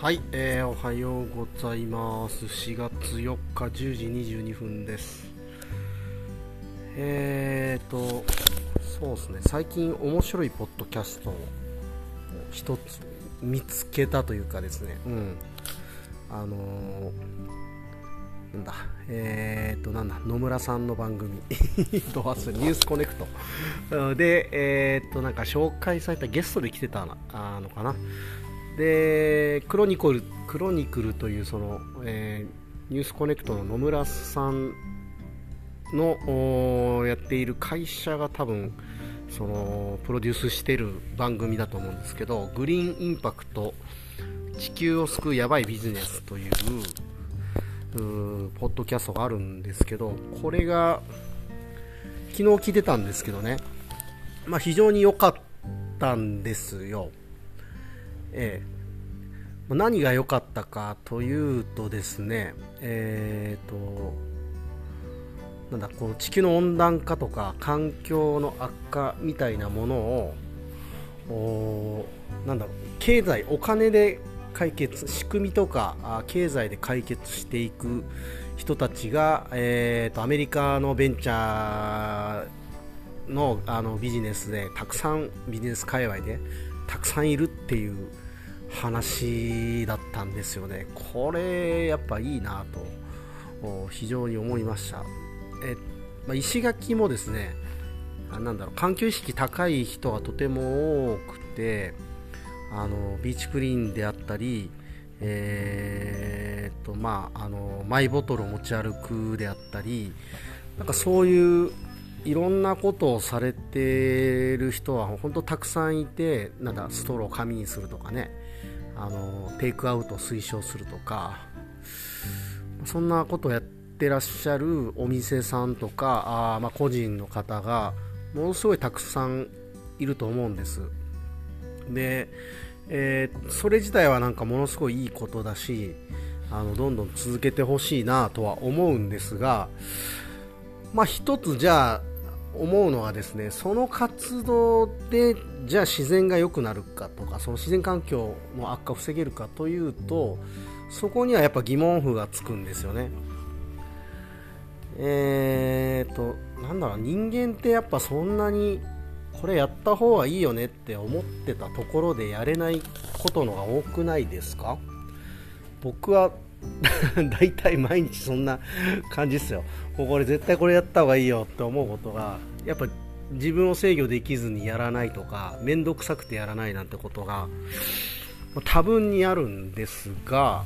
はい、えー、おはようございます。4月4日10時22分です。えーとそうですね。最近面白いポッドキャストを一つ見つけたというかですね。うん。あのー、なんだ。えーとなんだ。野村さんの番組。ドハスニュースコネクト。でえーとなんか紹介されたゲストで来てたのかな。でクロニコルクロニクルというその、えー、ニュースコネクトの野村さんのやっている会社が多分そのプロデュースしている番組だと思うんですけどグリーンインパクト地球を救うやばいビジネスというポッドキャストがあるんですけどこれが昨日聞いてたんですけどね、まあ、非常に良かったんですよ。えー、何が良かったかというとですね、えーと、なんだこの地球の温暖化とか環境の悪化みたいなものをおなんだろう経済、お金で解決仕組みとか経済で解決していく人たちが、えーとアメリカのベンチャーのあのビジネスでたくさんビジネス界隈でたくさんいるっていう話だったんですよね。これやっぱいいなと非常に思いました。え、まあ、石垣もですねなんだろう環境意識高い人がとても多くてあのビーチクリーンであったりえー、っとまああのマイボトルを持ち歩くであったりなんかそういういろんなことをされてる人は本当たくさんいてなんだストローを紙にするとかね。あのテイクアウトを推奨するとか。そんなことをやってらっしゃるお店さんとかあ、まあ、個人の方がものすごいたくさんいると思うんです。で、えー、それ自体はなんかものすごいいいことだしあのどんどん続けてほしいなとは思うんですがまあ一つじゃあ思うのはですねその活動でじゃあ自然が良くなるかとかその自然環境の悪化を防げるかというとそこにはやっぱ疑問符がつくんですよね。えーとなんだろう人間ってやっぱそんなにこれやった方がいいよねって思ってたところでやれないことのが多くないですか？僕は 大体毎日そんな感じですよ。もうこれ絶対これやった方がいいよって思うことがやっぱ自分を制御できずにやらないとか面倒くさくてやらないなんてことが多分にあるんですが、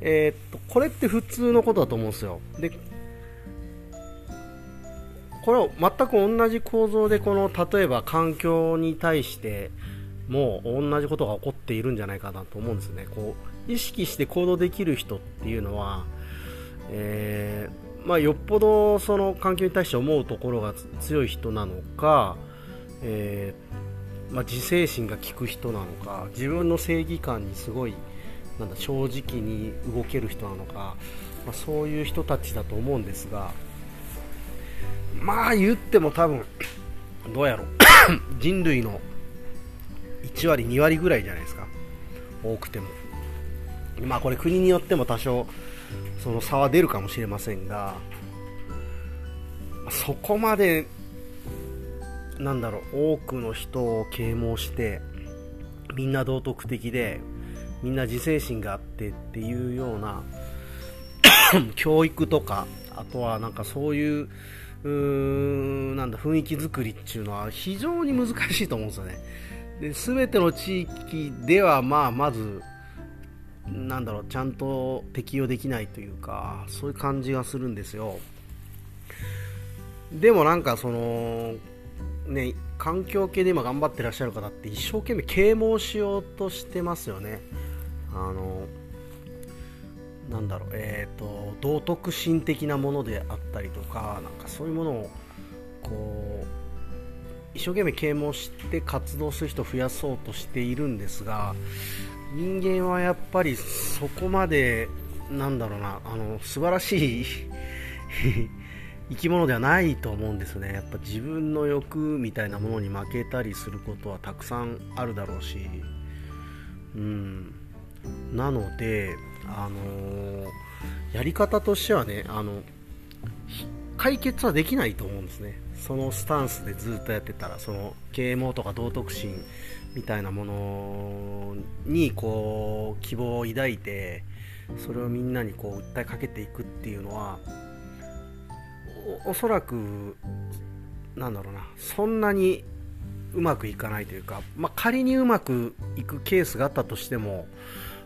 えー、っとこれって普通のことだと思うんですよ。でこれは全く同じ構造でこの例えば環境に対しても同じことが起こっているんじゃないかなと思うんですね。こう意識して行動できる人っていうのは、えーまあ、よっぽどその環境に対して思うところが強い人なのか、えー、まあ、自制心が効く人なのか自分の正義感にすごいなんだ正直に動ける人なのか、まあ、そういう人たちだと思うんですがまあ言っても多分どうやろう。人類の1割2割ぐらいじゃないですか。多くても。まあこれ国によっても多少その差は出るかもしれませんがそこまでなんだろう多くの人を啓蒙してみんな道徳的でみんな自制心があってっていうような 教育とかあとはなんかそういううーなんだ雰囲気作りっていうのは非常に難しいと思うんですよね。で全ての地域ではまあまずなんだろうちゃんと適用できないというかそういう感じがするんですよ。でもなんかそのね環境系で今頑張ってらっしゃる方って一生懸命啓蒙しようとしてますよね。あのなんだろうえっ、ー、と道徳心的なものであったりとかなんかそういうものをこう一生懸命啓蒙して活動する人を増やそうとしているんですが人間はやっぱりそこまでなんだろうなあの素晴らしい 生き物ではないと思うんですね。やっぱ自分の欲みたいなものに負けたりすることはたくさんあるだろうし。うん。なので、あのやり方としてはねあの解決はできないと思うんですね。そのスタンスでずっとやってたらその啓蒙とか道徳心みたいなものにこう希望を抱いてそれをみんなにこう訴えかけていくっていうのはおそらくなんだろうなそんなにうまくいかないというか、まあ、仮にうまくいくケースがあったとしても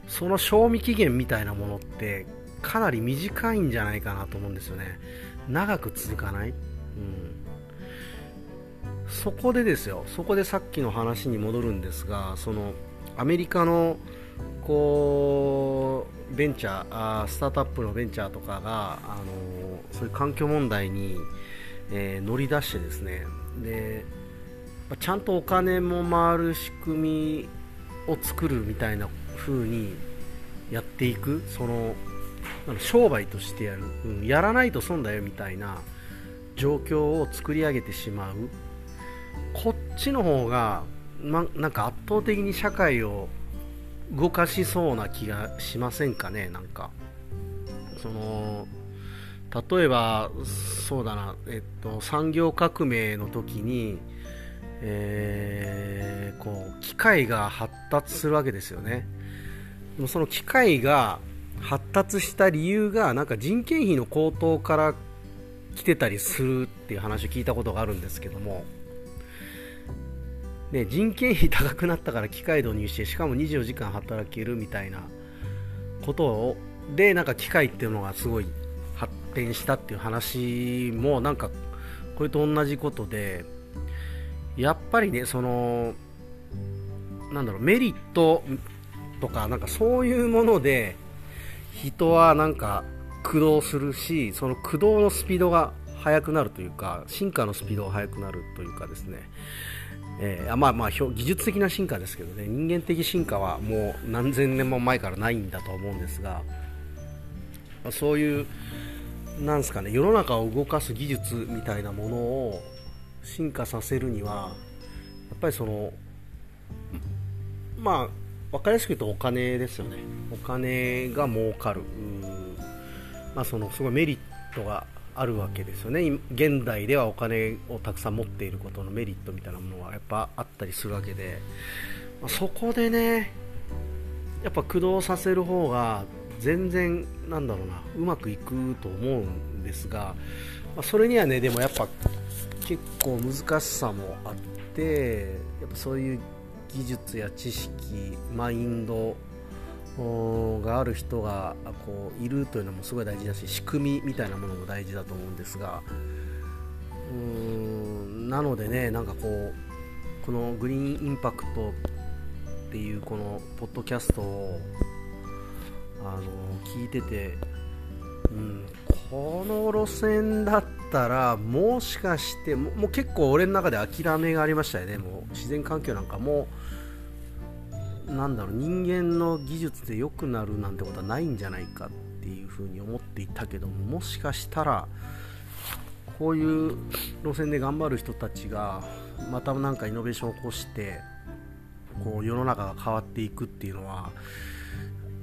その賞味期限みたいなものってかなり短いんじゃないかなと思うんですよね。長く続かない、うん、そこでですよ。そこでさっきの話に戻るんですがそのアメリカのこうベンチャーあスタートアップのベンチャーとかが、あのそういう環境問題に、えー、乗り出してですね。でちゃんとお金も回る仕組みを作るみたいな風にやっていくその商売としてやる、うん、やらないと損だよみたいな状況を作り上げてしまう。こっちの方が、ま、なんか圧倒的に社会を動かしそうな気がしませんかねなんか。その例えばそうだな、えっと、産業革命の時に、えー、こう機械が発達するわけですよね。でもその機械が発達した理由がなんか人件費の高騰から来てたりするっていう話を聞いたことがあるんですけども。ね、人件費高くなったから機械導入してしかも24時間働けるみたいなことをでなんか機械っていうのがすごい発展したっていう話もなんかこれと同じことでやっぱりねそのなんだろうメリットとかなんかそういうもので人はなんか駆動するしその駆動のスピードが速くなるというか進化のスピードが速くなるというかですね。えー、まあまあ技術的な進化ですけどね。人間的進化はもう何千年も前からないんだと思うんですが、まあ、そういうなんすかね世の中を動かす技術みたいなものを進化させるにはやっぱりそのまあ分かりやすく言うとお金ですよね。お金が儲かる。まあそのすごいメリットがあるわけですよね。現代ではお金をたくさん持っていることのメリットみたいなものがやっぱあったりするわけで、まあ、そこでねやっぱ駆動させる方が全然なんだろうな。うまくいくと思うんですが、まあ、それにはねでもやっぱ結構難しさもあってやっぱそういう技術や知識マインドがある人がこういるというのもすごい大事だし仕組みみたいなものも大事だと思うんですがうーんなのでねなんかこうこのグリーンインパクトっていうこのポッドキャストをあの聞いてて、うん、この路線だったらもしかしてもう結構俺の中で諦めがありましたよね。もう自然環境なんかもなんだろう人間の技術で良くなるなんてことはないんじゃないかっていうふうに思っていたけどももしかしたらこういう路線で頑張る人たちがまた何かイノベーションを起こしてこう世の中が変わっていくっていうのは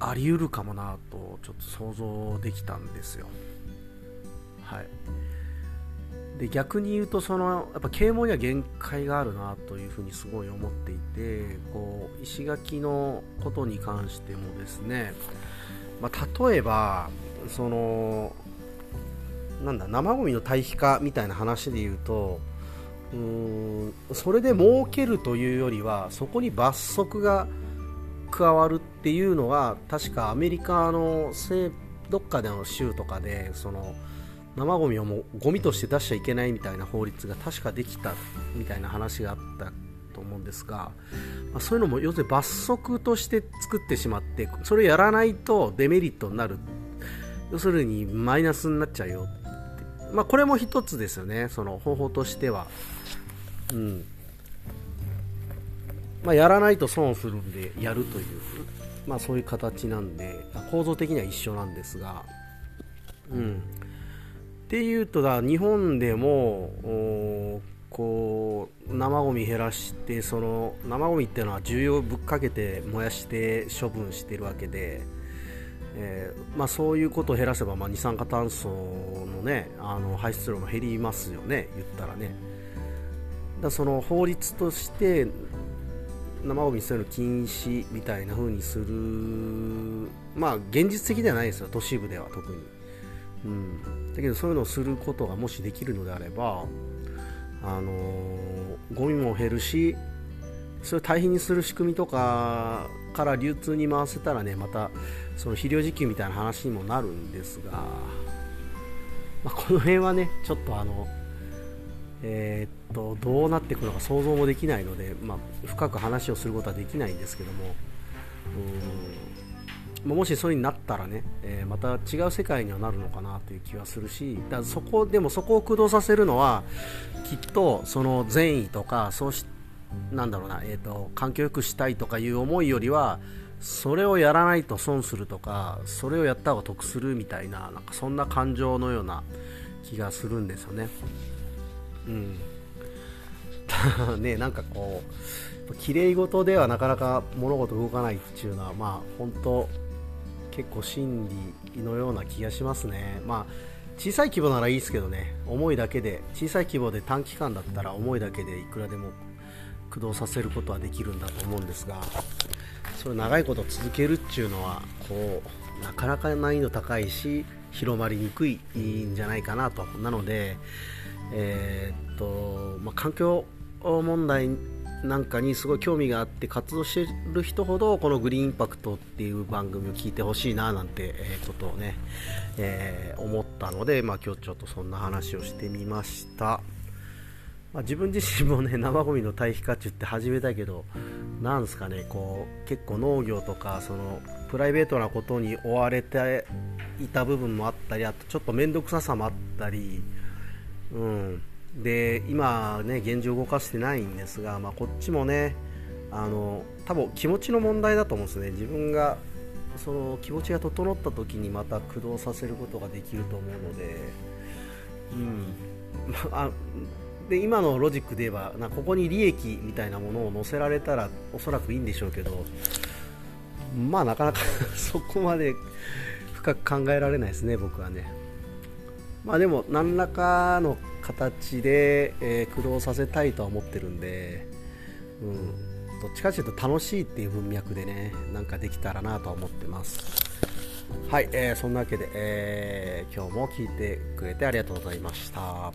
あり得るかもなとちょっと想像できたんですよ。はいで逆に言うとそのやっぱ啓蒙には限界があるなというふうにすごい思っていてこう石垣のことに関してもですね、まあ、例えばそのなんだ生ゴミの堆肥化みたいな話で言うとうーんそれで儲けるというよりはそこに罰則が加わるっていうのは確かアメリカのどっかでの州とかでその生ゴミをもうゴミとして出しちゃいけないみたいな法律が確かできたみたいな話があったと思うんですが、まあ、そういうのも要するに罰則として作ってしまってそれをやらないとデメリットになる。要するにマイナスになっちゃうよ。ってまあ、これも一つですよね。その方法としては。うん。まあ、やらないと損するんでやるという、まあ、そういう形なんで構造的には一緒なんですが、うん、っていうとだ日本でもこう生ゴミ減らしてその生ゴミっていうのは重油をぶっかけて燃やして処分してるわけで、えー、まあ、そういうことを減らせば、まあ、二酸化炭素の,、ね、あの排出量も減りますよね言ったらね。だその法律として生ゴミ捨てるの禁止みたいな風にするまあ現実的ではないですよ都市部では特に、うん、だけどそういうのをすることがもしできるのであればあのゴミも減るしそれを堆肥にする仕組みとかから流通に回せたらねまたその肥料自給みたいな話にもなるんですが、まあ、この辺はねちょっとあのえー、っとどうなっていくのか想像もできないので、まあ、深く話をすることはできないんですけどももしそういうになったらね、えー、また違う世界にはなるのかなという気はするしだそこでもそこを駆動させるのはきっとその善意とかそうしなんだろうな、えーと、環境よくしたいとかいう思いよりはそれをやらないと損するとかそれをやった方が得するみたいななんかそんな感情のような気がするんですよね。うん ねなんかこう綺麗事ではなかなか物事動かないっていうのはまあ本当結構真理のような気がしますね。まあ小さい規模ならいいですけどね、思いだけで、小さい規模で短期間だったら思いだけでいくらでも駆動させることはできるんだと思うんですが、それ長いこと続けるっていうのは、こう、なかなか難易度高いし、広まりにくいんじゃないかなと。なので、えー、っと、まあ、環境問題なんかにすごい興味があって活動してる人ほどこのグリーンインパクトっていう番組を聞いてほしいななんてことをね、えー、思ったので、まあ、今日ちょっとそんな話をしてみました、まあ、自分自身もね 生ゴミの堆肥化中って始めたけどなんすかねこう結構農業とかそのプライベートなことに追われていた部分もあったりあとちょっと面倒くささもあったりうん。で今ね現状動かしてないんですが、まあ、こっちもねあの多分気持ちの問題だと思うんですね。自分がその気持ちが整った時にまた駆動させることができると思うので、うん。まあ、で今のロジックで言えばなここに利益みたいなものを載せられたらおそらくいいんでしょうけどまあなかなか そこまで深く考えられないですね僕はね。まあでも何らかの形で、えー、駆動させたいとは思ってるんで、うん、どっちかというと楽しいっていう文脈でねなんかできたらなとは思ってます。はい、えー、そんなわけで、えー、今日も聞いてくれてありがとうございました。